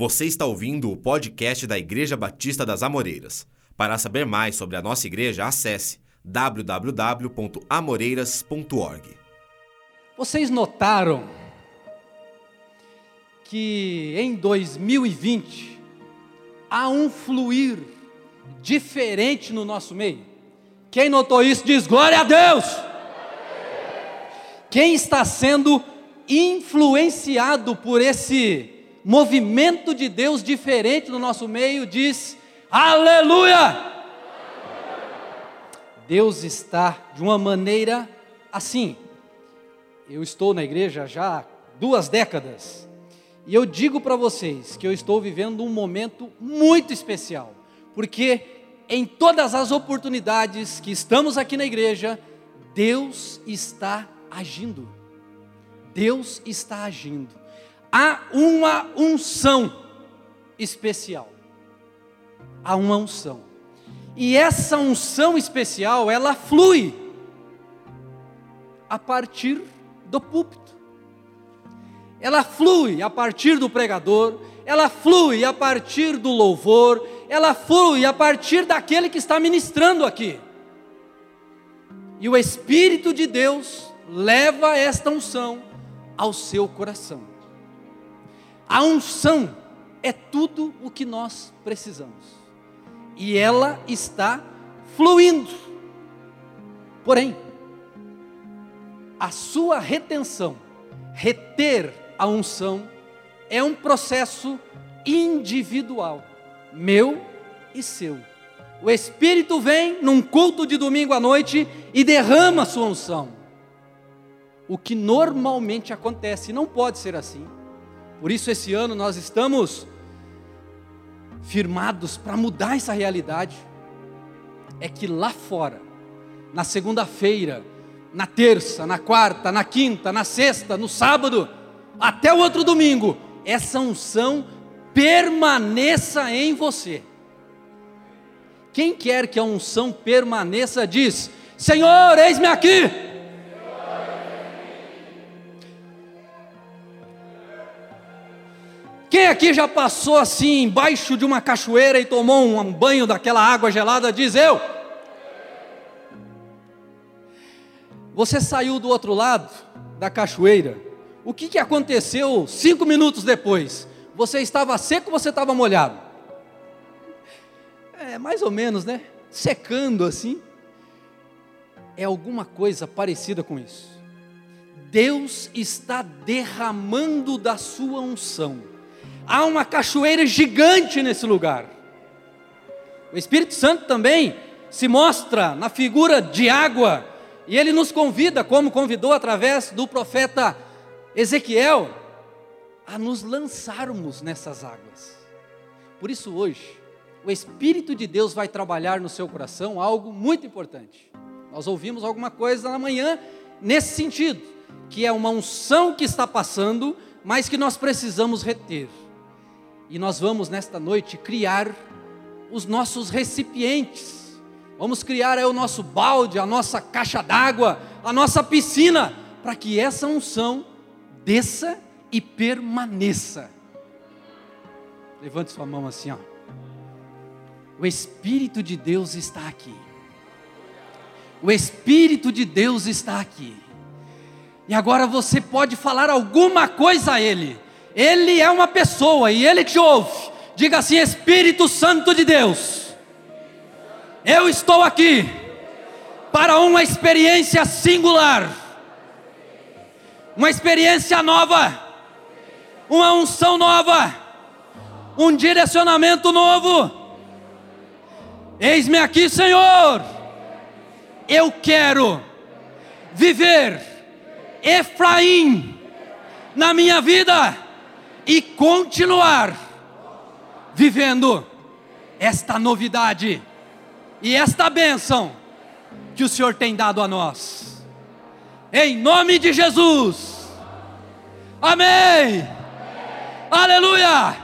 Você está ouvindo o podcast da Igreja Batista das Amoreiras. Para saber mais sobre a nossa igreja, acesse www.amoreiras.org. Vocês notaram que em 2020 há um fluir diferente no nosso meio? Quem notou isso diz glória a Deus. Quem está sendo influenciado por esse movimento de Deus diferente no nosso meio diz aleluia. Deus está de uma maneira assim. Eu estou na igreja já há duas décadas e eu digo para vocês que eu estou vivendo um momento muito especial, porque em todas as oportunidades que estamos aqui na igreja, Deus está agindo. Deus está agindo. Há uma unção especial. Há uma unção. E essa unção especial, ela flui a partir do púlpito ela flui a partir do pregador, ela flui a partir do louvor, ela flui a partir daquele que está ministrando aqui. E o Espírito de Deus leva esta unção ao seu coração. A unção é tudo o que nós precisamos, e ela está fluindo. Porém, a sua retenção, reter a unção é um processo individual, meu e seu. O Espírito vem num culto de domingo à noite e derrama a sua unção. O que normalmente acontece, não pode ser assim. Por isso, esse ano nós estamos firmados para mudar essa realidade. É que lá fora, na segunda-feira, na terça, na quarta, na quinta, na sexta, no sábado, até o outro domingo, essa unção permaneça em você. Quem quer que a unção permaneça, diz: Senhor, eis-me aqui. Quem aqui já passou assim, embaixo de uma cachoeira e tomou um banho daquela água gelada? Diz eu. Você saiu do outro lado da cachoeira o que, que aconteceu cinco minutos depois? Você estava seco ou você estava molhado? É, mais ou menos, né? Secando assim. É alguma coisa parecida com isso. Deus está derramando da sua unção. Há uma cachoeira gigante nesse lugar. O Espírito Santo também se mostra na figura de água, e ele nos convida, como convidou através do profeta Ezequiel a nos lançarmos nessas águas. Por isso, hoje, o Espírito de Deus vai trabalhar no seu coração algo muito importante. Nós ouvimos alguma coisa na manhã nesse sentido, que é uma unção que está passando, mas que nós precisamos reter. E nós vamos nesta noite criar os nossos recipientes. Vamos criar aí o nosso balde, a nossa caixa d'água, a nossa piscina, para que essa unção desça e permaneça. Levante sua mão assim, ó. O Espírito de Deus está aqui. O Espírito de Deus está aqui. E agora você pode falar alguma coisa a Ele. Ele é uma pessoa e Ele te ouve. Diga assim: Espírito Santo de Deus, eu estou aqui para uma experiência singular uma experiência nova, uma unção nova, um direcionamento novo. Eis-me aqui, Senhor. Eu quero viver Efraim na minha vida e continuar vivendo esta novidade e esta bênção que o Senhor tem dado a nós. Em nome de Jesus. Amém. Aleluia.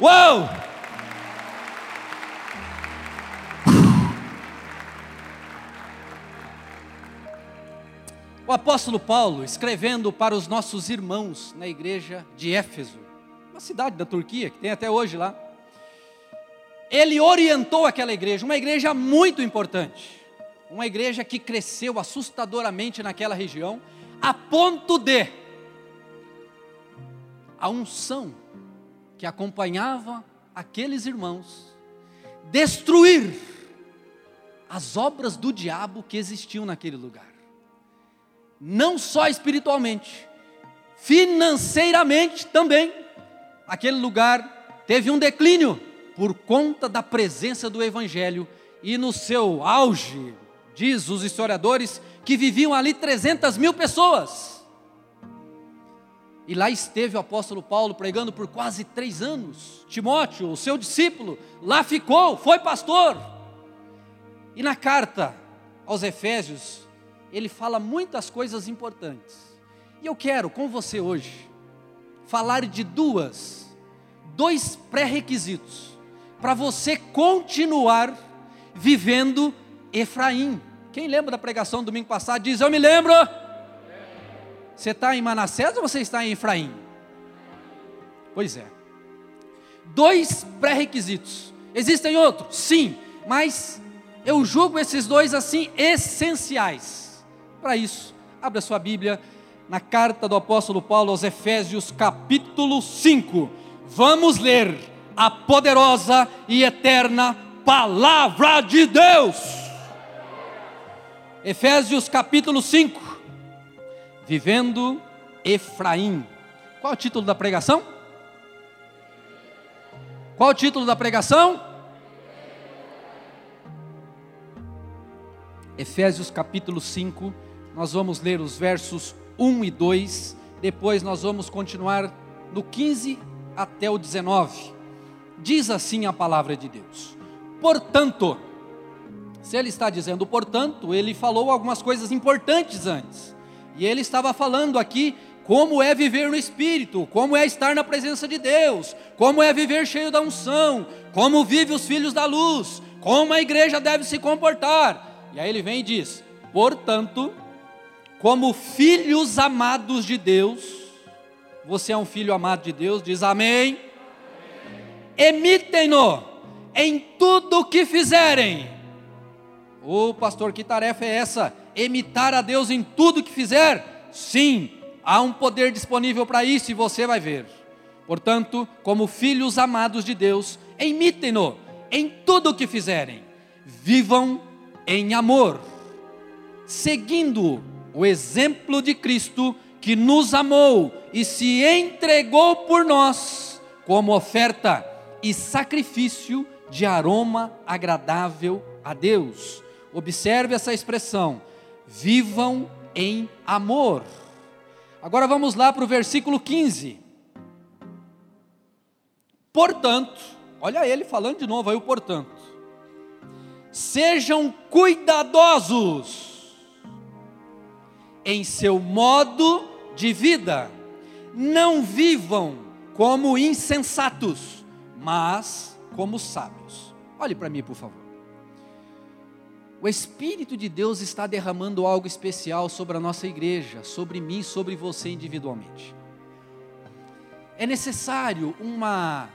Uou. O apóstolo Paulo, escrevendo para os nossos irmãos na igreja de Éfeso, uma cidade da Turquia, que tem até hoje lá. Ele orientou aquela igreja, uma igreja muito importante, uma igreja que cresceu assustadoramente naquela região, a ponto de a unção que acompanhava aqueles irmãos destruir as obras do diabo que existiam naquele lugar. Não só espiritualmente, financeiramente também. Aquele lugar teve um declínio por conta da presença do evangelho e no seu auge, diz os historiadores, que viviam ali 300 mil pessoas. E lá esteve o apóstolo Paulo pregando por quase três anos. Timóteo, o seu discípulo, lá ficou, foi pastor. E na carta aos Efésios, ele fala muitas coisas importantes. E eu quero com você hoje falar de duas, dois pré-requisitos para você continuar vivendo Efraim. Quem lembra da pregação do domingo passado diz: Eu me lembro. Você está em Manassés ou você está em Efraim? Pois é. Dois pré-requisitos. Existem outros? Sim, mas eu julgo esses dois assim essenciais. Para isso, abra sua Bíblia na carta do apóstolo Paulo aos Efésios, capítulo 5. Vamos ler a poderosa e eterna palavra de Deus. Efésios capítulo 5. Vivendo Efraim. Qual é o título da pregação? Qual o título da pregação? Efésios capítulo 5, nós vamos ler os versos 1 e 2, depois nós vamos continuar no 15 até o 19. Diz assim a palavra de Deus: Portanto, se ele está dizendo portanto, ele falou algumas coisas importantes antes. E ele estava falando aqui como é viver no Espírito, como é estar na presença de Deus, como é viver cheio da unção, como vive os filhos da luz, como a igreja deve se comportar. E aí ele vem e diz: portanto, como filhos amados de Deus, você é um filho amado de Deus, diz amém. Emitem-no em tudo o que fizerem. Ô pastor, que tarefa é essa? Imitar a Deus em tudo que fizer? Sim, há um poder disponível para isso e você vai ver. Portanto, como filhos amados de Deus, imitem-no em tudo o que fizerem. Vivam em amor, seguindo o exemplo de Cristo que nos amou e se entregou por nós como oferta e sacrifício de aroma agradável a Deus. Observe essa expressão: vivam em amor. Agora vamos lá para o versículo 15. Portanto, olha ele falando de novo aí o portanto sejam cuidadosos em seu modo de vida, não vivam como insensatos, mas como sábios. Olhe para mim, por favor. O Espírito de Deus está derramando algo especial sobre a nossa igreja, sobre mim, sobre você individualmente. É necessário uma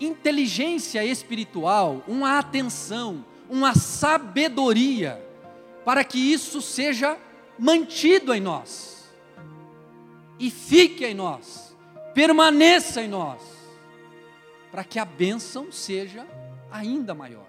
inteligência espiritual, uma atenção, uma sabedoria para que isso seja mantido em nós e fique em nós, permaneça em nós, para que a bênção seja ainda maior.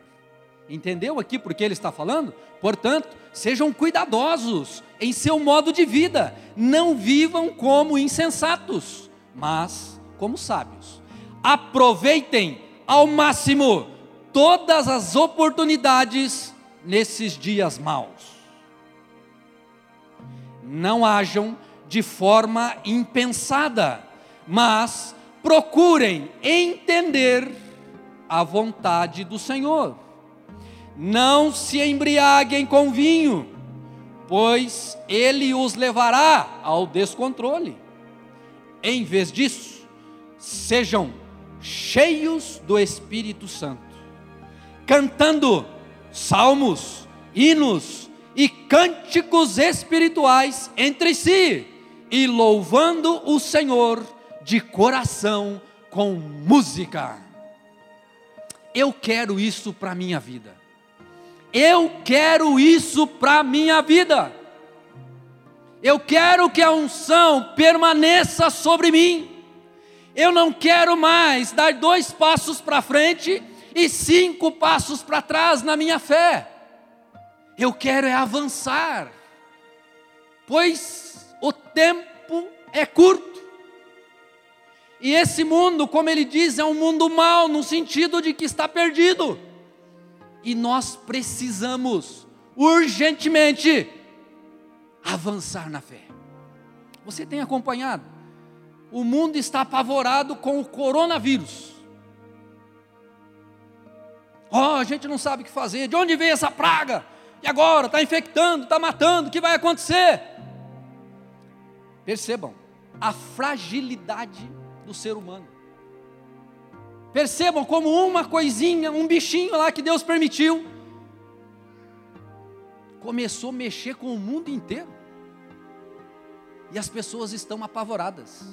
Entendeu aqui porque ele está falando? Portanto, sejam cuidadosos em seu modo de vida, não vivam como insensatos, mas como sábios. Aproveitem ao máximo todas as oportunidades nesses dias maus. Não hajam de forma impensada, mas procurem entender a vontade do Senhor. Não se embriaguem com vinho, pois ele os levará ao descontrole. Em vez disso, sejam cheios do Espírito Santo cantando salmos, hinos e cânticos espirituais entre si e louvando o Senhor de coração com música. Eu quero isso para a minha vida. Eu quero isso para a minha vida. Eu quero que a unção permaneça sobre mim. Eu não quero mais dar dois passos para frente e cinco passos para trás na minha fé. Eu quero é avançar, pois o tempo é curto. E esse mundo, como ele diz, é um mundo mau, no sentido de que está perdido. E nós precisamos, urgentemente, avançar na fé. Você tem acompanhado? O mundo está apavorado com o coronavírus. Oh, a gente não sabe o que fazer. De onde veio essa praga? E agora? Está infectando, está matando. O que vai acontecer? Percebam a fragilidade do ser humano. Percebam como uma coisinha, um bichinho lá que Deus permitiu, começou a mexer com o mundo inteiro. E as pessoas estão apavoradas.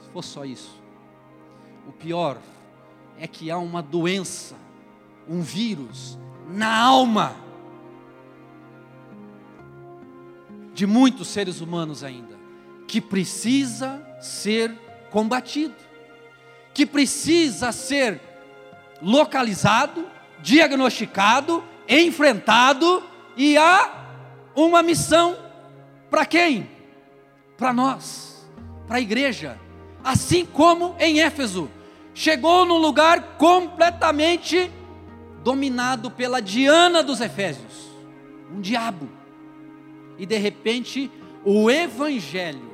Se fosse só isso. O pior é que há uma doença, um vírus na alma de muitos seres humanos ainda, que precisa ser combatido, que precisa ser localizado, diagnosticado, enfrentado e há uma missão para quem? Para nós, para a igreja. Assim como em Éfeso, chegou num lugar completamente dominado pela Diana dos Efésios, um diabo e de repente o Evangelho,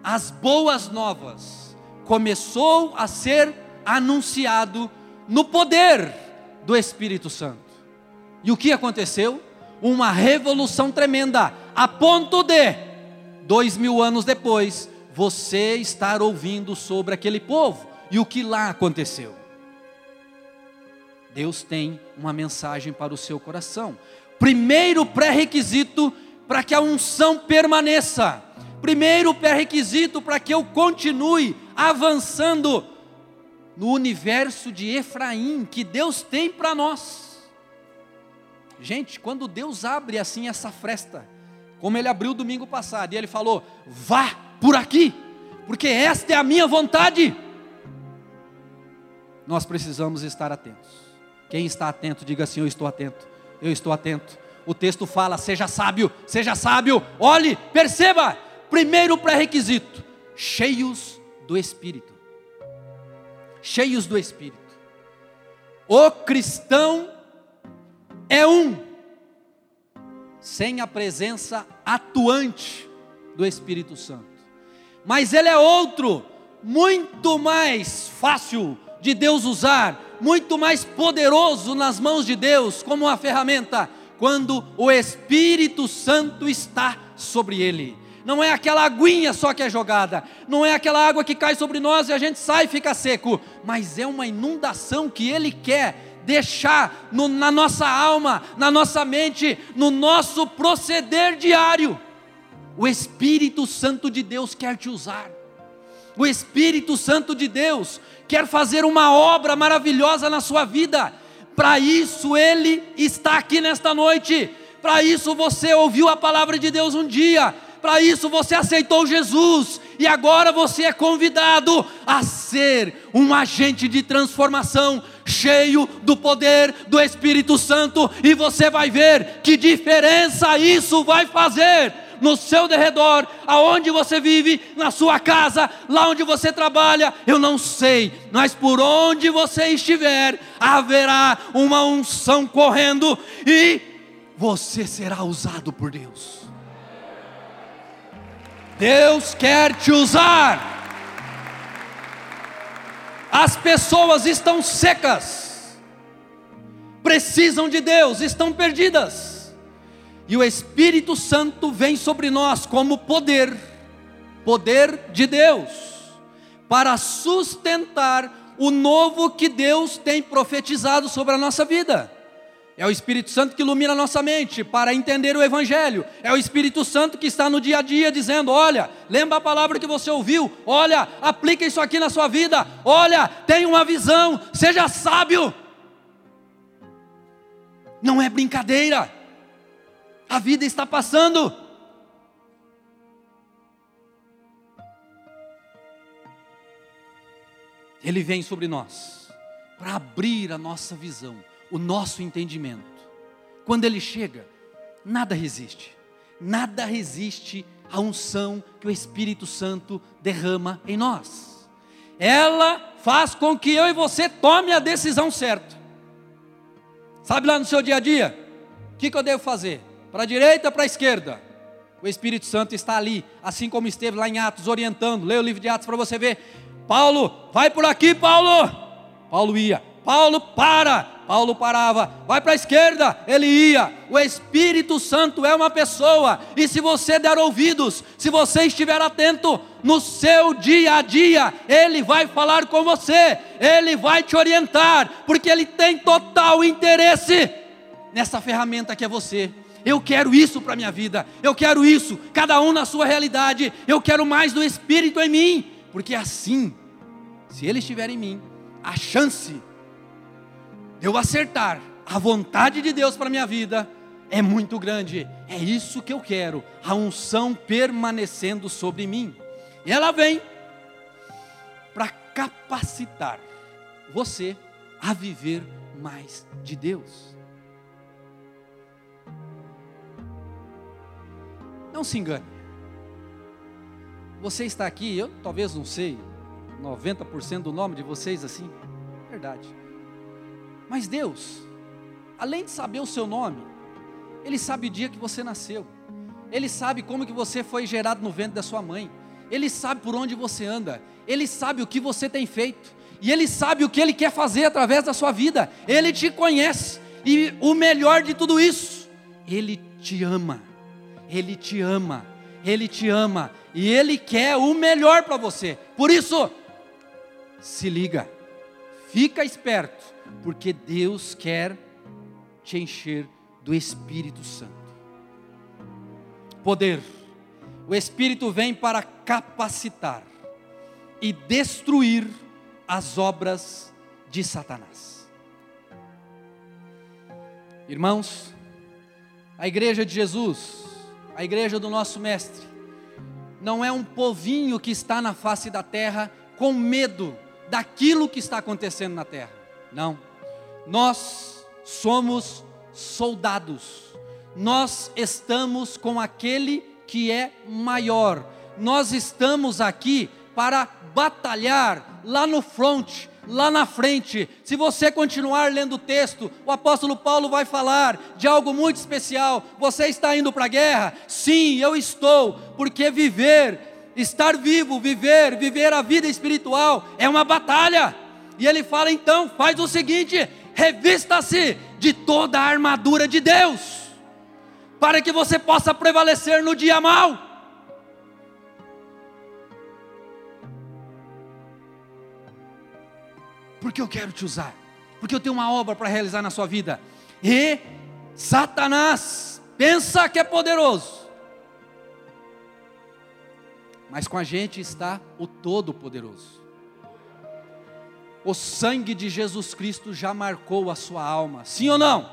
as boas novas, começou a ser anunciado no poder do Espírito Santo. E o que aconteceu? Uma revolução tremenda, a ponto de, dois mil anos depois, você estar ouvindo sobre aquele povo e o que lá aconteceu. Deus tem uma mensagem para o seu coração. Primeiro pré-requisito para que a unção permaneça. Primeiro pré-requisito para que eu continue avançando no universo de Efraim que Deus tem para nós. Gente, quando Deus abre assim essa fresta, como ele abriu domingo passado, e ele falou: vá por aqui, porque esta é a minha vontade. Nós precisamos estar atentos. Quem está atento, diga assim: Eu estou atento, eu estou atento o texto fala: seja sábio, seja sábio, olhe, perceba. Primeiro pré-requisito: cheios do Espírito. Cheios do Espírito. O cristão é um, sem a presença atuante do Espírito Santo. Mas ele é outro, muito mais fácil de Deus usar, muito mais poderoso nas mãos de Deus como uma ferramenta quando o Espírito Santo está sobre ele. Não é aquela aguinha só que é jogada, não é aquela água que cai sobre nós e a gente sai e fica seco, mas é uma inundação que ele quer deixar no, na nossa alma, na nossa mente, no nosso proceder diário. O Espírito Santo de Deus quer te usar. O Espírito Santo de Deus quer fazer uma obra maravilhosa na sua vida para isso ele está aqui nesta noite. Para isso você ouviu a palavra de Deus um dia. Para isso você aceitou Jesus. E agora você é convidado a ser um agente de transformação, cheio do poder do Espírito Santo. E você vai ver que diferença isso vai fazer no seu derredor, aonde você vive, na sua casa, lá onde você trabalha, eu não sei, mas por onde você estiver, haverá uma unção correndo e você será usado por Deus. Deus quer te usar. As pessoas estão secas, precisam de Deus, estão perdidas e o Espírito Santo vem sobre nós como poder, poder de Deus, para sustentar o novo que Deus tem profetizado sobre a nossa vida. É o Espírito Santo que ilumina a nossa mente para entender o Evangelho. É o Espírito Santo que está no dia a dia dizendo: olha, lembra a palavra que você ouviu, olha, aplica isso aqui na sua vida, olha, tenha uma visão, seja sábio. Não é brincadeira, a vida está passando. Ele vem sobre nós para abrir a nossa visão o nosso entendimento. Quando ele chega, nada resiste, nada resiste à unção que o Espírito Santo derrama em nós. Ela faz com que eu e você tome a decisão certa. Sabe lá no seu dia a dia? O que, que eu devo fazer? Para a direita para a esquerda? O Espírito Santo está ali, assim como esteve lá em Atos, orientando. Leia o livro de Atos para você ver. Paulo, vai por aqui, Paulo. Paulo ia. Paulo, para. Paulo parava, vai para a esquerda, ele ia. O Espírito Santo é uma pessoa, e se você der ouvidos, se você estiver atento no seu dia a dia, ele vai falar com você, ele vai te orientar, porque ele tem total interesse nessa ferramenta que é você. Eu quero isso para a minha vida, eu quero isso, cada um na sua realidade, eu quero mais do Espírito em mim, porque assim, se ele estiver em mim, a chance eu acertar a vontade de Deus para a minha vida é muito grande. É isso que eu quero, a unção permanecendo sobre mim. E ela vem para capacitar você a viver mais de Deus. Não se engane. Você está aqui, eu talvez não sei, 90% do nome de vocês assim, verdade. Mas Deus, além de saber o seu nome, Ele sabe o dia que você nasceu. Ele sabe como que você foi gerado no ventre da sua mãe. Ele sabe por onde você anda. Ele sabe o que você tem feito. E Ele sabe o que Ele quer fazer através da sua vida. Ele te conhece. E o melhor de tudo isso, Ele te ama. Ele te ama. Ele te ama. E Ele quer o melhor para você. Por isso, se liga. Fica esperto porque Deus quer te encher do Espírito Santo. Poder. O Espírito vem para capacitar e destruir as obras de Satanás. Irmãos, a igreja de Jesus, a igreja do nosso Mestre, não é um povinho que está na face da terra com medo daquilo que está acontecendo na terra. Não. Nós somos soldados. Nós estamos com aquele que é maior. Nós estamos aqui para batalhar lá no front, lá na frente. Se você continuar lendo o texto, o apóstolo Paulo vai falar de algo muito especial. Você está indo para a guerra? Sim, eu estou, porque viver, estar vivo, viver, viver a vida espiritual é uma batalha. E ele fala então: faz o seguinte, revista-se de toda a armadura de Deus, para que você possa prevalecer no dia mal. Porque eu quero te usar, porque eu tenho uma obra para realizar na sua vida. E Satanás pensa que é poderoso, mas com a gente está o Todo-Poderoso. O sangue de Jesus Cristo já marcou a sua alma, sim ou não?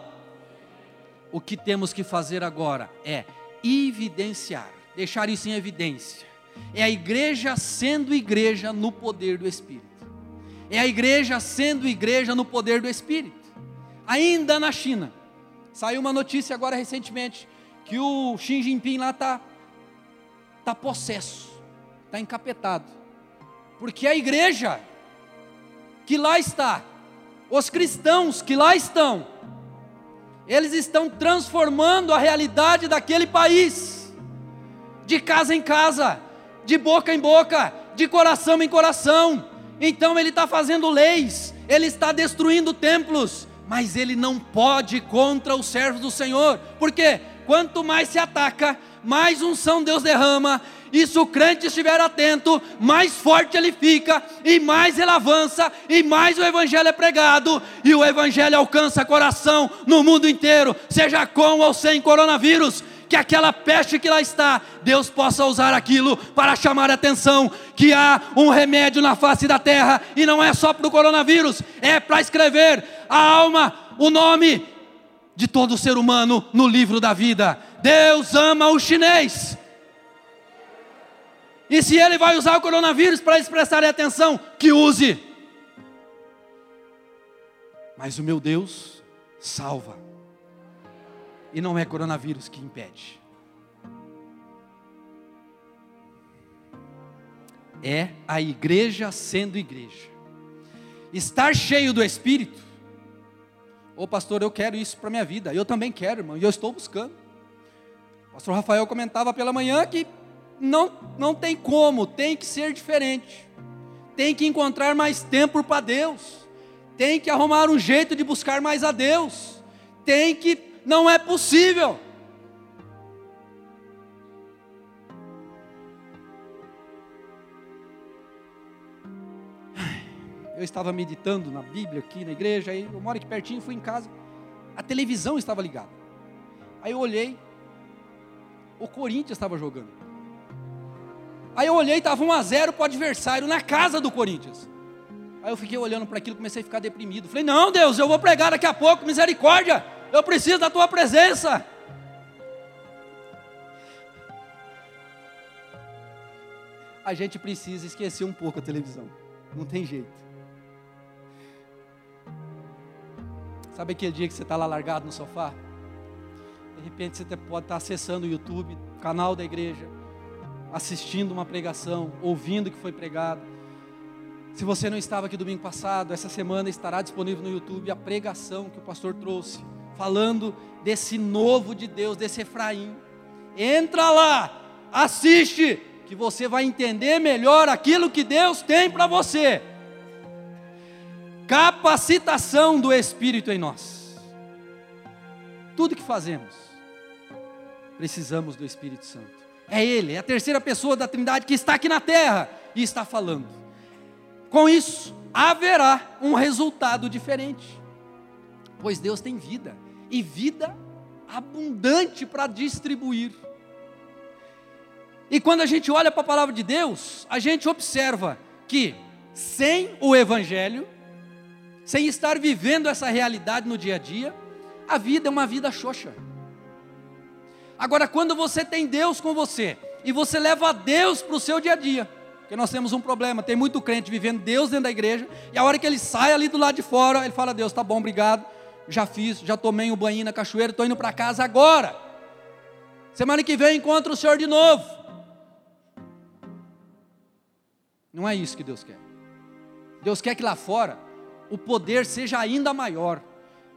O que temos que fazer agora é evidenciar, deixar isso em evidência. É a igreja sendo igreja no poder do Espírito. É a igreja sendo igreja no poder do Espírito. Ainda na China, saiu uma notícia agora recentemente que o Xi Jinping lá está tá possesso, está encapetado, porque a igreja que lá está, os cristãos que lá estão, eles estão transformando a realidade daquele país, de casa em casa, de boca em boca, de coração em coração. Então ele está fazendo leis, ele está destruindo templos, mas ele não pode contra os servos do Senhor, porque quanto mais se ataca, mais unção Deus derrama, e se o crente estiver atento, mais forte ele fica, e mais ele avança, e mais o Evangelho é pregado, e o Evangelho alcança coração no mundo inteiro, seja com ou sem coronavírus. Que aquela peste que lá está, Deus possa usar aquilo para chamar a atenção que há um remédio na face da terra, e não é só para o coronavírus, é para escrever a alma, o nome de todo ser humano no livro da vida. Deus ama o chinês. E se ele vai usar o coronavírus para eles prestarem atenção, que use. Mas o meu Deus salva. E não é coronavírus que impede. É a igreja sendo igreja. Estar cheio do Espírito. Ô pastor, eu quero isso para minha vida. Eu também quero, irmão, e eu estou buscando. O pastor Rafael comentava pela manhã que não, não tem como, tem que ser diferente. Tem que encontrar mais tempo para Deus. Tem que arrumar um jeito de buscar mais a Deus. Tem que, não é possível. Eu estava meditando na Bíblia aqui na igreja, aí eu moro aqui pertinho, fui em casa. A televisão estava ligada. Aí eu olhei, o Corinthians estava jogando. Aí eu olhei, estava 1 a 0 para o adversário na casa do Corinthians. Aí eu fiquei olhando para aquilo, comecei a ficar deprimido. Falei: "Não, Deus, eu vou pregar daqui a pouco, misericórdia. Eu preciso da tua presença." A gente precisa esquecer um pouco a televisão. Não tem jeito. Sabe aquele dia que você está lá largado no sofá? De repente você pode estar acessando o YouTube, canal da igreja assistindo uma pregação, ouvindo o que foi pregado. Se você não estava aqui domingo passado, essa semana estará disponível no YouTube a pregação que o pastor trouxe, falando desse novo de Deus, desse Efraim. Entra lá, assiste, que você vai entender melhor aquilo que Deus tem para você. Capacitação do Espírito em nós. Tudo que fazemos, precisamos do Espírito Santo. É Ele, é a terceira pessoa da Trindade que está aqui na terra e está falando. Com isso, haverá um resultado diferente, pois Deus tem vida e vida abundante para distribuir. E quando a gente olha para a palavra de Deus, a gente observa que sem o Evangelho, sem estar vivendo essa realidade no dia a dia, a vida é uma vida xoxa. Agora, quando você tem Deus com você e você leva Deus para o seu dia a dia, porque nós temos um problema, tem muito crente vivendo Deus dentro da igreja, e a hora que ele sai ali do lado de fora, ele fala: Deus, tá bom, obrigado, já fiz, já tomei um banho na cachoeira, estou indo para casa agora. Semana que vem encontro o Senhor de novo. Não é isso que Deus quer. Deus quer que lá fora o poder seja ainda maior.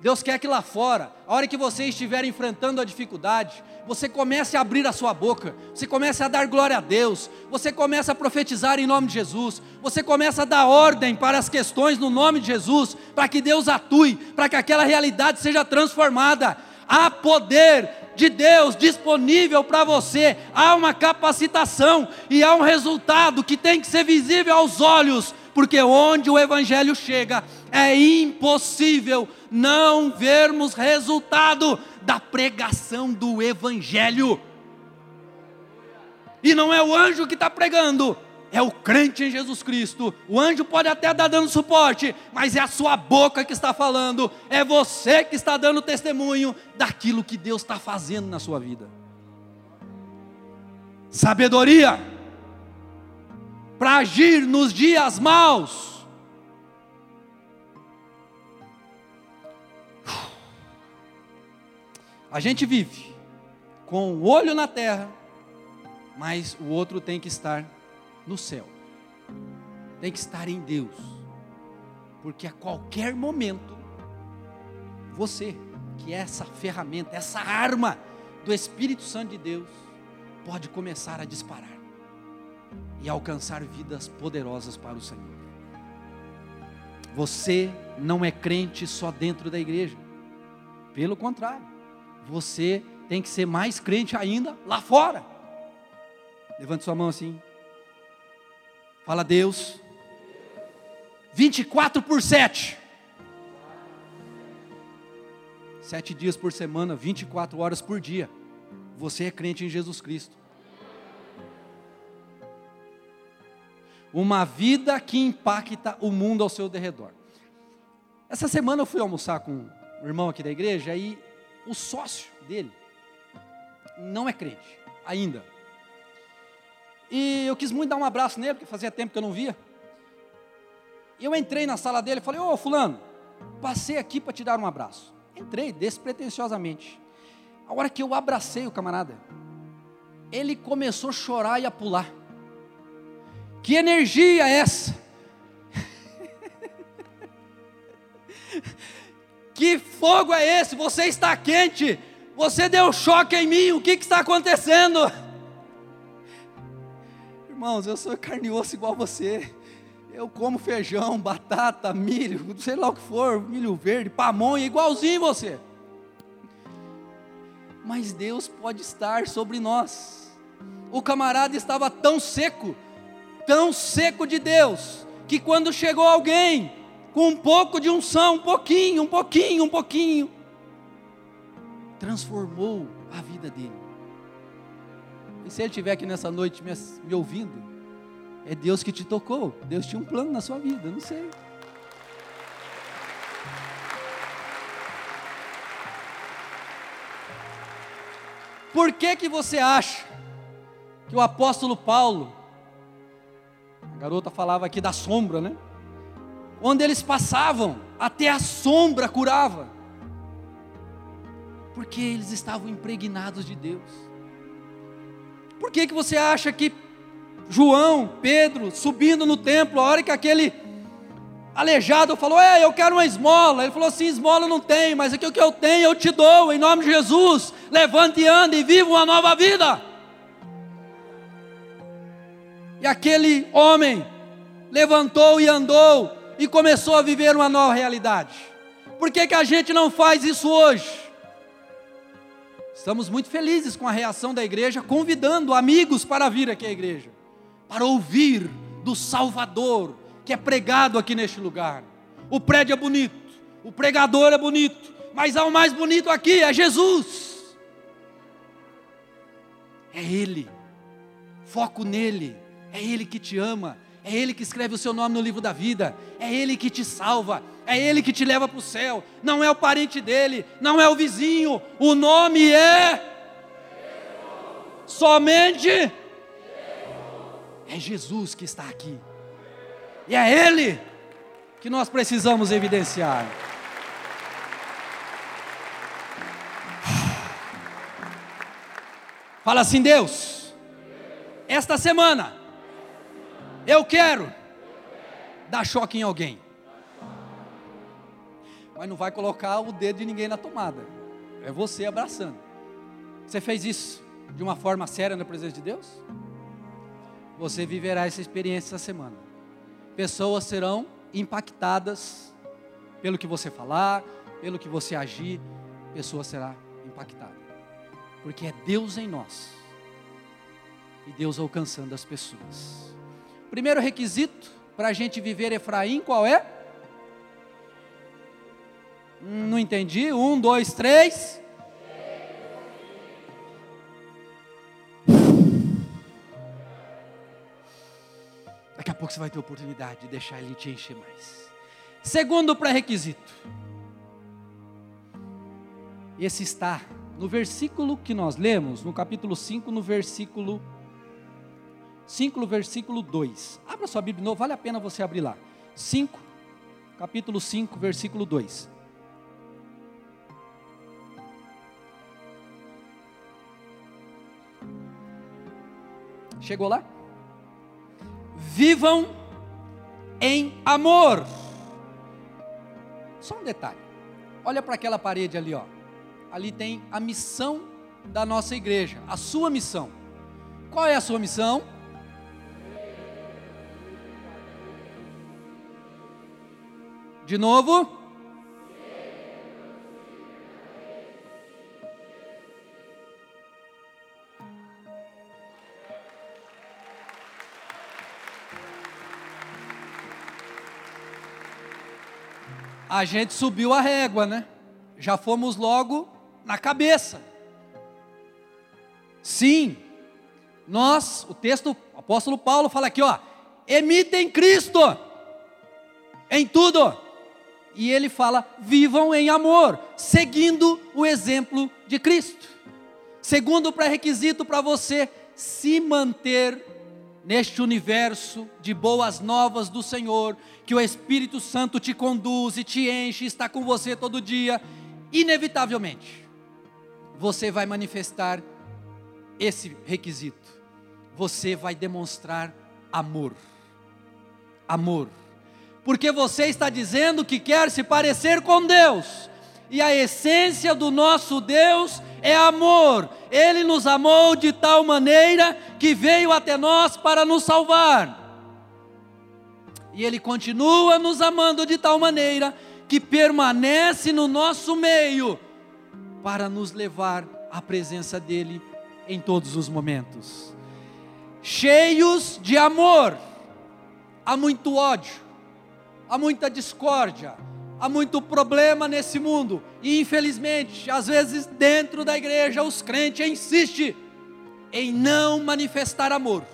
Deus quer que lá fora, a hora que você estiver enfrentando a dificuldade, você comece a abrir a sua boca, você comece a dar glória a Deus, você comece a profetizar em nome de Jesus, você comece a dar ordem para as questões no nome de Jesus, para que Deus atue, para que aquela realidade seja transformada. Há poder de Deus disponível para você, há uma capacitação e há um resultado que tem que ser visível aos olhos, porque onde o Evangelho chega, é impossível não vermos resultado da pregação do Evangelho. E não é o anjo que está pregando, é o crente em Jesus Cristo. O anjo pode até estar dando suporte, mas é a sua boca que está falando, é você que está dando testemunho daquilo que Deus está fazendo na sua vida. Sabedoria para agir nos dias maus A gente vive com o olho na terra, mas o outro tem que estar no céu. Tem que estar em Deus. Porque a qualquer momento, você, que é essa ferramenta, essa arma do Espírito Santo de Deus, pode começar a disparar e alcançar vidas poderosas para o Senhor. Você não é crente só dentro da igreja, pelo contrário, você tem que ser mais crente ainda lá fora. Levante sua mão assim. Fala Deus. 24 por 7. Sete dias por semana, 24 horas por dia. Você é crente em Jesus Cristo. Uma vida que impacta o mundo ao seu derredor. Essa semana eu fui almoçar com um irmão aqui da igreja e o sócio dele não é crente, ainda. E eu quis muito dar um abraço nele, porque fazia tempo que eu não via. E eu entrei na sala dele e falei: Ô, Fulano, passei aqui para te dar um abraço. Entrei despretensiosamente. A hora que eu abracei o camarada, ele começou a chorar e a pular. Que energia é essa? Que fogo é esse? Você está quente. Você deu choque em mim. O que, que está acontecendo? Irmãos, eu sou carne e osso igual você. Eu como feijão, batata, milho, sei lá o que for, milho verde, pamonha, igualzinho você. Mas Deus pode estar sobre nós. O camarada estava tão seco, tão seco de Deus, que quando chegou alguém com um pouco de unção, um pouquinho, um pouquinho, um pouquinho, transformou a vida dele. E se ele estiver aqui nessa noite me, me ouvindo, é Deus que te tocou. Deus tinha um plano na sua vida, não sei. Por que que você acha que o apóstolo Paulo, a garota falava aqui da sombra, né? Onde eles passavam, até a sombra curava. Porque eles estavam impregnados de Deus. Por que, que você acha que João, Pedro, subindo no templo, a hora que aquele aleijado falou: É, eu quero uma esmola. Ele falou assim: Esmola não tem, mas aqui o que eu tenho eu te dou, em nome de Jesus. Levante e ande e viva uma nova vida. E aquele homem levantou e andou e começou a viver uma nova realidade. Por que, que a gente não faz isso hoje? Estamos muito felizes com a reação da igreja, convidando amigos para vir aqui à igreja, para ouvir do Salvador que é pregado aqui neste lugar. O prédio é bonito, o pregador é bonito, mas há o mais bonito aqui, é Jesus. É Ele, foco nele, é Ele que te ama, é Ele que escreve o seu nome no livro da vida, é Ele que te salva, é Ele que te leva para o céu, não é o parente dele, não é o vizinho, o nome é Jesus. somente Jesus. é Jesus que está aqui, e é Ele que nós precisamos evidenciar. Fala assim, Deus, esta semana eu quero dar choque em alguém mas não vai colocar o dedo de ninguém na tomada. É você abraçando. Você fez isso de uma forma séria na presença de Deus? Você viverá essa experiência essa semana. Pessoas serão impactadas pelo que você falar, pelo que você agir, pessoa será impactada. Porque é Deus em nós. E Deus alcançando as pessoas. Primeiro requisito para a gente viver Efraim, qual é? Não entendi. Um, dois, três. Daqui a pouco você vai ter oportunidade de deixar ele te encher mais. Segundo pré-requisito. Esse está no versículo que nós lemos, no capítulo 5, no versículo 5, no versículo 2. Abra sua Bíblia de novo, vale a pena você abrir lá. 5, capítulo 5, versículo 2. Chegou lá? Vivam em amor. Só um detalhe. Olha para aquela parede ali, ó. Ali tem a missão da nossa igreja, a sua missão. Qual é a sua missão? De novo. A gente subiu a régua, né? Já fomos logo na cabeça. Sim, nós, o texto, o apóstolo Paulo fala aqui, ó, emitem Cristo em tudo. E ele fala: vivam em amor, seguindo o exemplo de Cristo. Segundo pré-requisito para você se manter neste universo de boas novas do Senhor, que o Espírito Santo te conduz e te enche, está com você todo dia, inevitavelmente, você vai manifestar esse requisito. Você vai demonstrar amor. Amor. Porque você está dizendo que quer se parecer com Deus. E a essência do nosso Deus é amor. Ele nos amou de tal maneira que veio até nós para nos salvar. E Ele continua nos amando de tal maneira que permanece no nosso meio para nos levar à presença dEle em todos os momentos. Cheios de amor, há muito ódio, há muita discórdia, há muito problema nesse mundo. E infelizmente, às vezes dentro da igreja os crentes insistem em não manifestar amor.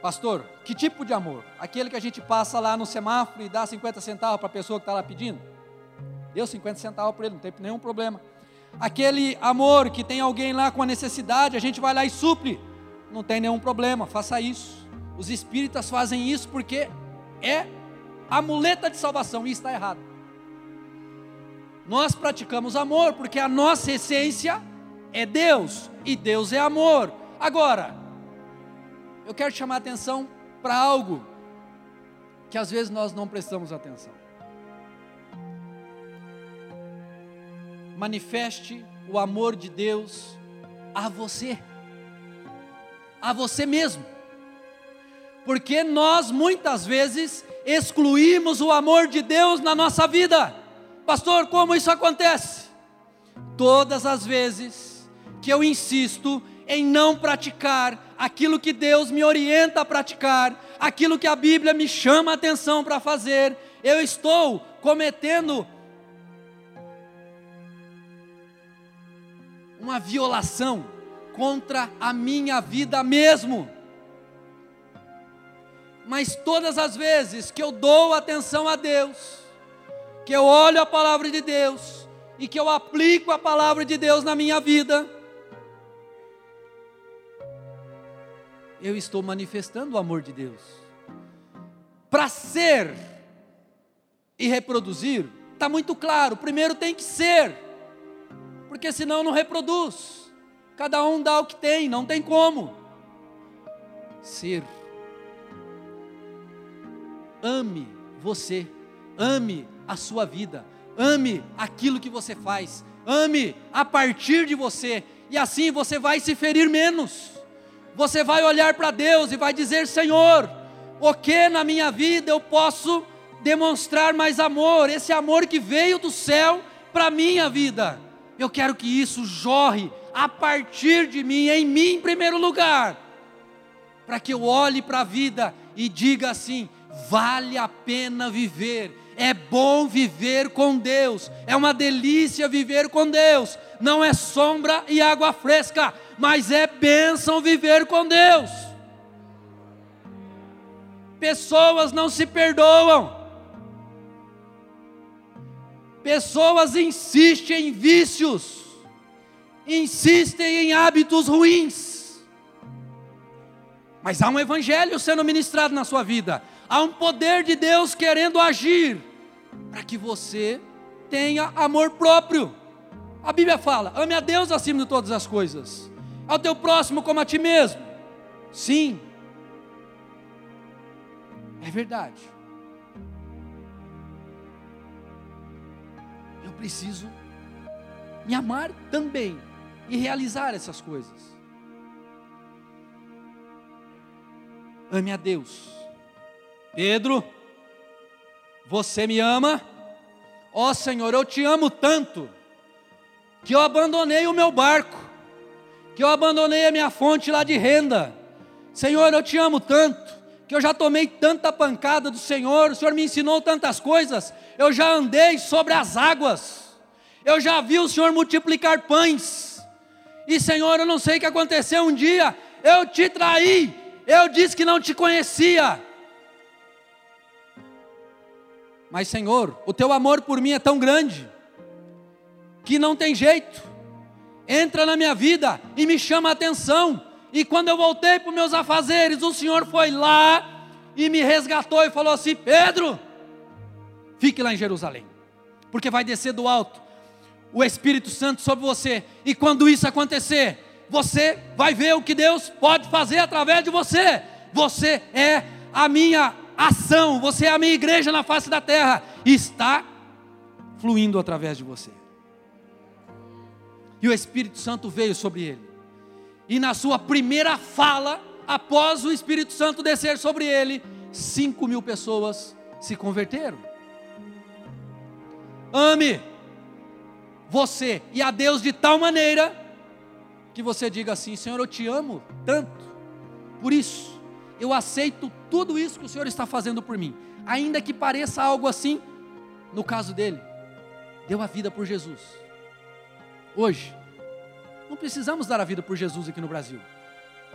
Pastor, que tipo de amor? Aquele que a gente passa lá no semáforo e dá 50 centavos para a pessoa que está lá pedindo? Deu 50 centavos para ele, não tem nenhum problema. Aquele amor que tem alguém lá com a necessidade, a gente vai lá e supre. Não tem nenhum problema, faça isso. Os espíritas fazem isso porque é a muleta de salvação e está errado. Nós praticamos amor porque a nossa essência é Deus e Deus é amor. Agora, eu quero chamar a atenção para algo que às vezes nós não prestamos atenção. Manifeste o amor de Deus a você, a você mesmo porque nós muitas vezes excluímos o amor de Deus na nossa vida. Pastor, como isso acontece? Todas as vezes que eu insisto em não praticar aquilo que Deus me orienta a praticar, aquilo que a Bíblia me chama a atenção para fazer, eu estou cometendo uma violação contra a minha vida mesmo. Mas todas as vezes que eu dou atenção a Deus, que eu olho a palavra de Deus e que eu aplico a palavra de Deus na minha vida, eu estou manifestando o amor de Deus. Para ser e reproduzir, está muito claro. Primeiro tem que ser, porque senão não reproduz. Cada um dá o que tem, não tem como. Ser ame você, ame a sua vida, ame aquilo que você faz, ame a partir de você, e assim você vai se ferir menos. Você vai olhar para Deus e vai dizer: Senhor, o que na minha vida eu posso demonstrar mais amor, esse amor que veio do céu para a minha vida. Eu quero que isso jorre a partir de mim, em mim em primeiro lugar, para que eu olhe para a vida e diga assim: vale a pena viver. É bom viver com Deus, é uma delícia viver com Deus. Não é sombra e água fresca, mas é bênção viver com Deus. Pessoas não se perdoam, pessoas insistem em vícios, insistem em hábitos ruins, mas há um evangelho sendo ministrado na sua vida há um poder de Deus querendo agir para que você tenha amor próprio. A Bíblia fala: ame a Deus acima de todas as coisas, ao teu próximo como a ti mesmo. Sim, é verdade. Eu preciso me amar também e realizar essas coisas. Ame a Deus Pedro, você me ama? Ó oh, Senhor, eu te amo tanto, que eu abandonei o meu barco, que eu abandonei a minha fonte lá de renda. Senhor, eu te amo tanto, que eu já tomei tanta pancada do Senhor, o Senhor me ensinou tantas coisas, eu já andei sobre as águas, eu já vi o Senhor multiplicar pães, e Senhor, eu não sei o que aconteceu um dia, eu te traí, eu disse que não te conhecia, mas Senhor, o teu amor por mim é tão grande, que não tem jeito, entra na minha vida e me chama a atenção, e quando eu voltei para os meus afazeres, o Senhor foi lá e me resgatou e falou assim: Pedro, fique lá em Jerusalém, porque vai descer do alto o Espírito Santo sobre você, e quando isso acontecer, você vai ver o que Deus pode fazer através de você. Você é a minha ação, você é a minha igreja na face da terra, está fluindo através de você. E o Espírito Santo veio sobre ele e na sua primeira fala, após o Espírito Santo descer sobre ele, cinco mil pessoas se converteram. Ame você e a Deus de tal maneira que você diga assim: Senhor, eu te amo tanto, por isso eu aceito tudo isso que o Senhor está fazendo por mim, ainda que pareça algo assim, no caso dele, deu a vida por Jesus. Hoje, não precisamos dar a vida por Jesus aqui no Brasil,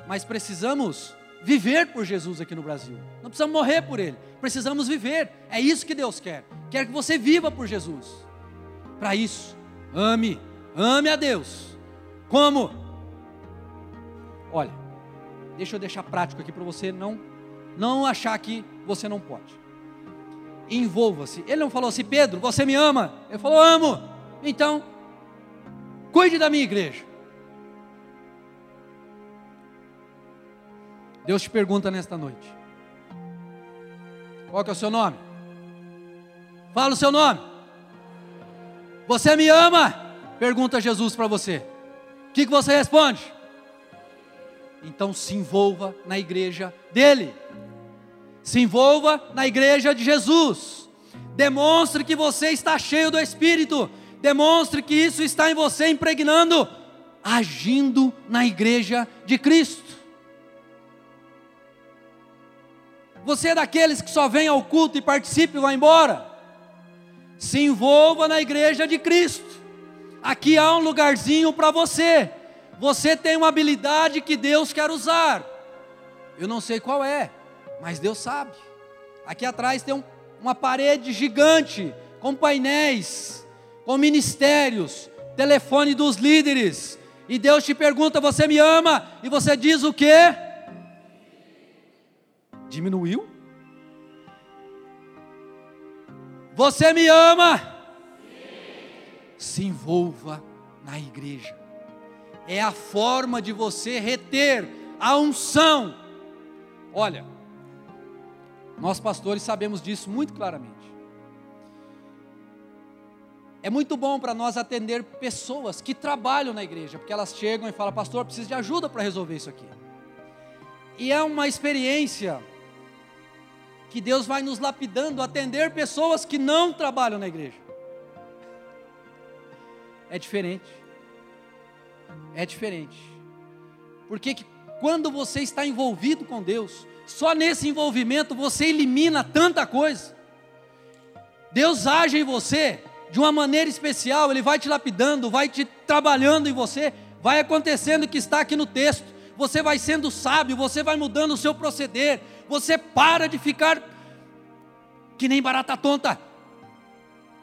mas precisamos viver por Jesus aqui no Brasil. Não precisamos morrer por Ele, precisamos viver. É isso que Deus quer. Quer que você viva por Jesus. Para isso, ame, ame a Deus. Como? Olha, deixa eu deixar prático aqui para você não não achar que você não pode. Envolva-se. Ele não falou assim, Pedro, você me ama? Ele falou, amo. Então, cuide da minha igreja. Deus te pergunta nesta noite: Qual é o seu nome? Fala o seu nome. Você me ama? Pergunta Jesus para você. O que, que você responde? Então se envolva na igreja dele. Se envolva na igreja de Jesus. Demonstre que você está cheio do Espírito. Demonstre que isso está em você impregnando, agindo na igreja de Cristo. Você é daqueles que só vem ao culto e participa e vai embora? Se envolva na igreja de Cristo. Aqui há um lugarzinho para você. Você tem uma habilidade que Deus quer usar. Eu não sei qual é, mas Deus sabe. Aqui atrás tem um, uma parede gigante com painéis, com ministérios, telefone dos líderes. E Deus te pergunta: Você me ama? E você diz o quê? Diminuiu? Você me ama? Sim. Se envolva na igreja. É a forma de você reter a unção. Olha, nós pastores sabemos disso muito claramente. É muito bom para nós atender pessoas que trabalham na igreja, porque elas chegam e falam, pastor, preciso de ajuda para resolver isso aqui. E é uma experiência que Deus vai nos lapidando, atender pessoas que não trabalham na igreja. É diferente. É diferente. Porque que quando você está envolvido com Deus, só nesse envolvimento você elimina tanta coisa. Deus age em você de uma maneira especial, Ele vai te lapidando, vai te trabalhando em você, vai acontecendo o que está aqui no texto, você vai sendo sábio, você vai mudando o seu proceder, você para de ficar que nem barata tonta,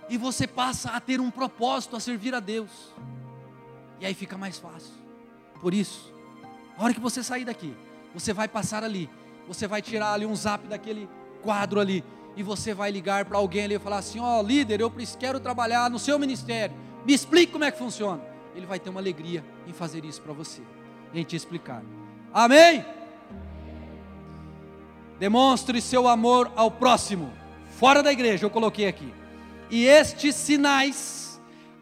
e você passa a ter um propósito a servir a Deus, e aí fica mais fácil. Por isso, a hora que você sair daqui, você vai passar ali, você vai tirar ali um zap daquele quadro ali, e você vai ligar para alguém ali e falar assim: Ó, oh, líder, eu quero trabalhar no seu ministério, me explique como é que funciona. Ele vai ter uma alegria em fazer isso para você, em te explicar. Amém? Demonstre seu amor ao próximo. Fora da igreja, eu coloquei aqui. E estes sinais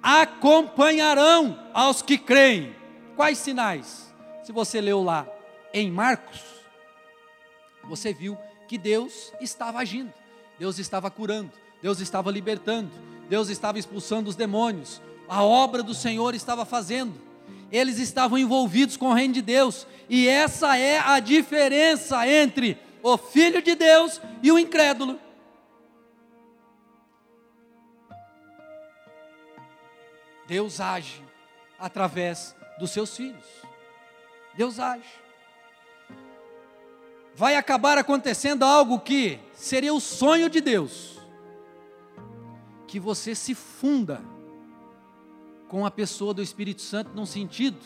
acompanharão aos que creem. Quais sinais? Se você leu lá em Marcos, você viu que Deus estava agindo, Deus estava curando, Deus estava libertando, Deus estava expulsando os demônios, a obra do Senhor estava fazendo, eles estavam envolvidos com o reino de Deus, e essa é a diferença entre o filho de Deus e o incrédulo. Deus age através dos seus filhos. Deus age. Vai acabar acontecendo algo que seria o sonho de Deus. Que você se funda com a pessoa do Espírito Santo num sentido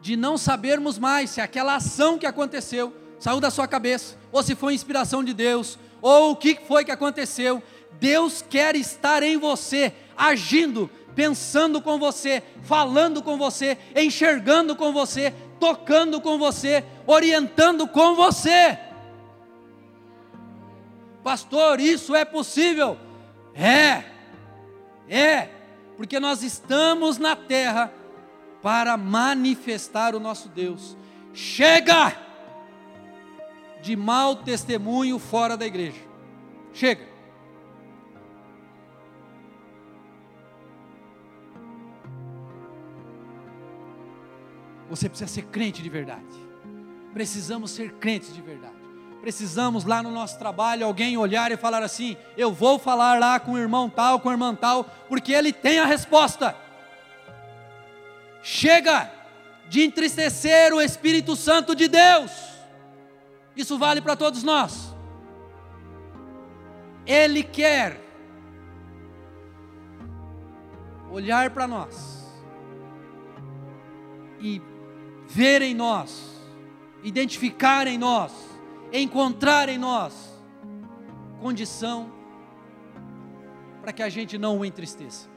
de não sabermos mais se aquela ação que aconteceu saiu da sua cabeça, ou se foi inspiração de Deus, ou o que foi que aconteceu. Deus quer estar em você, agindo, pensando com você, falando com você, enxergando com você, tocando com você, orientando com você. Pastor, isso é possível? É, é, porque nós estamos na terra para manifestar o nosso Deus. Chega de mau testemunho fora da igreja. Chega. Você precisa ser crente de verdade. Precisamos ser crentes de verdade. Precisamos lá no nosso trabalho alguém olhar e falar assim: eu vou falar lá com o irmão tal, com a irmã tal, porque ele tem a resposta. Chega de entristecer o Espírito Santo de Deus. Isso vale para todos nós. Ele quer olhar para nós e ver em nós, identificar em nós, encontrar em nós condição para que a gente não o entristeça.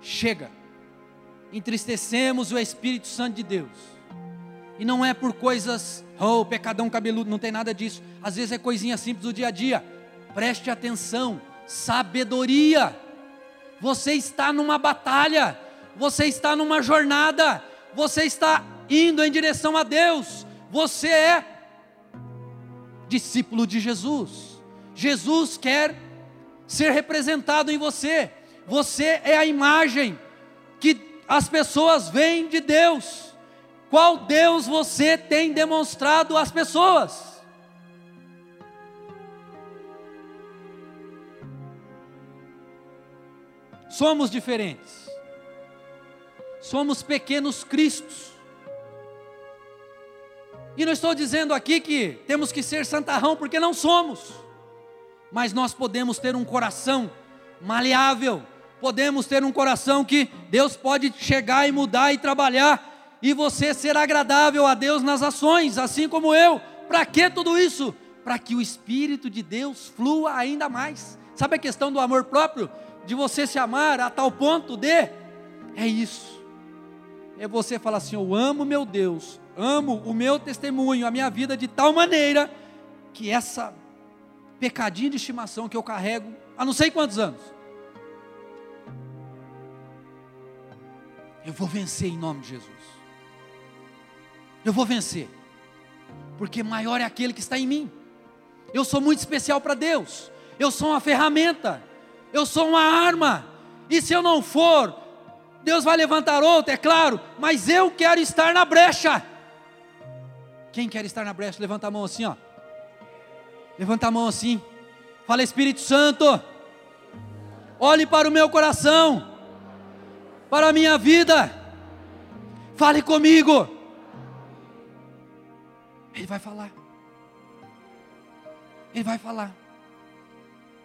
Chega, entristecemos o Espírito Santo de Deus, e não é por coisas, oh, pecadão cabeludo, não tem nada disso, às vezes é coisinha simples do dia a dia. Preste atenção, sabedoria. Você está numa batalha, você está numa jornada, você está indo em direção a Deus. Você é discípulo de Jesus. Jesus quer ser representado em você. Você é a imagem que as pessoas veem de Deus. Qual Deus você tem demonstrado às pessoas? Somos diferentes. Somos pequenos cristos. E não estou dizendo aqui que temos que ser santarrão, porque não somos. Mas nós podemos ter um coração maleável, podemos ter um coração que Deus pode chegar e mudar e trabalhar, e você ser agradável a Deus nas ações, assim como eu. Para que tudo isso? Para que o Espírito de Deus flua ainda mais. Sabe a questão do amor próprio? De você se amar a tal ponto de. É isso. É você falar assim: Eu amo meu Deus, amo o meu testemunho, a minha vida de tal maneira que essa pecadinha de estimação que eu carrego há não sei quantos anos, eu vou vencer em nome de Jesus. Eu vou vencer, porque maior é aquele que está em mim. Eu sou muito especial para Deus. Eu sou uma ferramenta. Eu sou uma arma. E se eu não for, Deus vai levantar outra, é claro, mas eu quero estar na brecha. Quem quer estar na brecha? Levanta a mão assim, ó. Levanta a mão assim. Fala, Espírito Santo. Olhe para o meu coração. Para a minha vida. Fale comigo. Ele vai falar. Ele vai falar.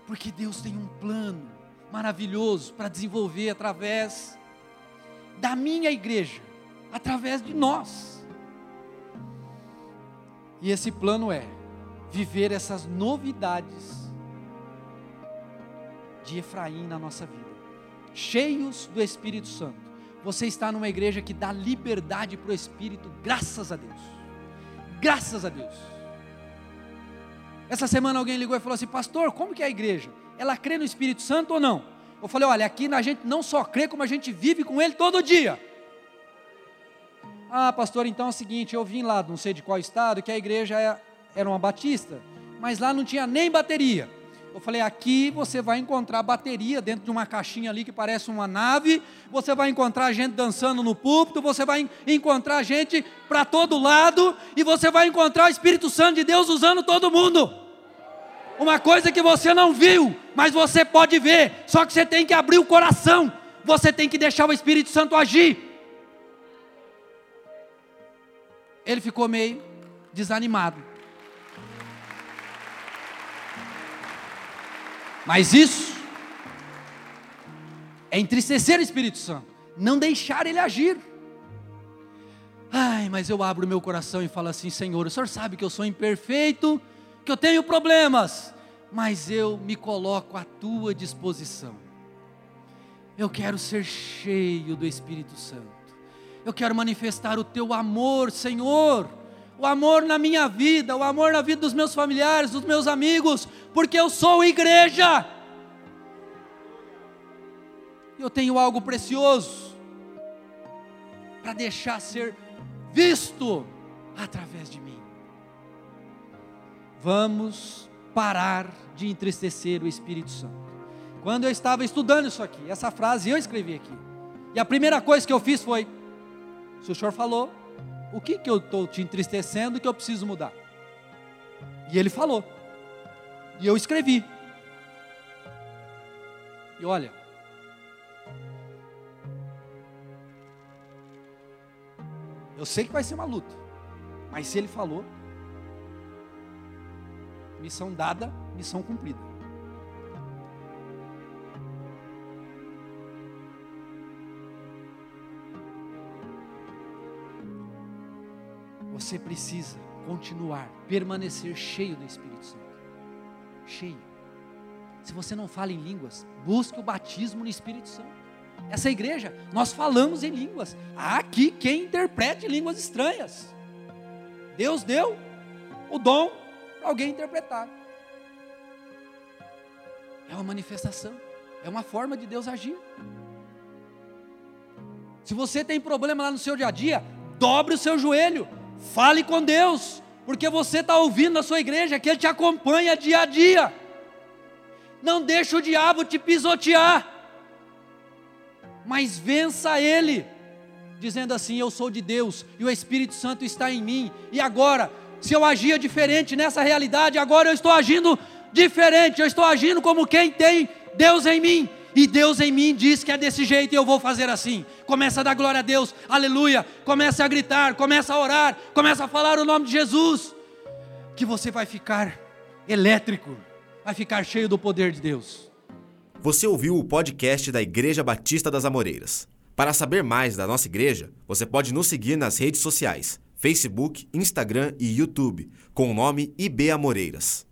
Porque Deus tem um plano maravilhoso para desenvolver através da minha igreja, através de nós. E esse plano é viver essas novidades de Efraim na nossa vida, cheios do Espírito Santo. Você está numa igreja que dá liberdade para o Espírito, graças a Deus. Graças a Deus. Essa semana alguém ligou e falou assim: Pastor, como que é a igreja? Ela crê no Espírito Santo ou não? Eu falei: Olha, aqui a gente não só crê, como a gente vive com Ele todo dia. Ah, pastor, então é o seguinte, eu vim lá, não sei de qual estado, que a igreja é, era uma batista, mas lá não tinha nem bateria. Eu falei: aqui você vai encontrar bateria dentro de uma caixinha ali que parece uma nave, você vai encontrar gente dançando no púlpito, você vai encontrar gente para todo lado, e você vai encontrar o Espírito Santo de Deus usando todo mundo. Uma coisa que você não viu, mas você pode ver, só que você tem que abrir o coração, você tem que deixar o Espírito Santo agir. Ele ficou meio desanimado. Mas isso é entristecer o Espírito Santo, não deixar ele agir. Ai, mas eu abro meu coração e falo assim: Senhor, o Senhor sabe que eu sou imperfeito, que eu tenho problemas, mas eu me coloco à tua disposição. Eu quero ser cheio do Espírito Santo. Eu quero manifestar o teu amor, Senhor o amor na minha vida, o amor na vida dos meus familiares, dos meus amigos, porque eu sou igreja. Eu tenho algo precioso para deixar ser visto através de mim. Vamos parar de entristecer o Espírito Santo. Quando eu estava estudando isso aqui, essa frase eu escrevi aqui. E a primeira coisa que eu fiz foi: se o senhor falou, o que, que eu estou te entristecendo que eu preciso mudar? E ele falou. E eu escrevi. E olha, eu sei que vai ser uma luta, mas se ele falou, missão dada, missão cumprida. Você precisa continuar, permanecer cheio do Espírito Santo. Cheio. Se você não fala em línguas, busque o batismo no Espírito Santo. Essa igreja, nós falamos em línguas. Há aqui quem interprete línguas estranhas. Deus deu o dom para alguém interpretar. É uma manifestação, é uma forma de Deus agir. Se você tem problema lá no seu dia a dia, dobre o seu joelho, Fale com Deus, porque você está ouvindo a sua igreja, que Ele te acompanha dia a dia. Não deixe o diabo te pisotear, mas vença ele, dizendo assim: Eu sou de Deus e o Espírito Santo está em mim, e agora, se eu agia diferente nessa realidade, agora eu estou agindo diferente, eu estou agindo como quem tem Deus em mim, e Deus em mim diz que é desse jeito e eu vou fazer assim. Começa a dar glória a Deus, aleluia. Começa a gritar, começa a orar, começa a falar o nome de Jesus. Que você vai ficar elétrico, vai ficar cheio do poder de Deus. Você ouviu o podcast da Igreja Batista das Amoreiras. Para saber mais da nossa igreja, você pode nos seguir nas redes sociais: Facebook, Instagram e YouTube, com o nome IB Amoreiras.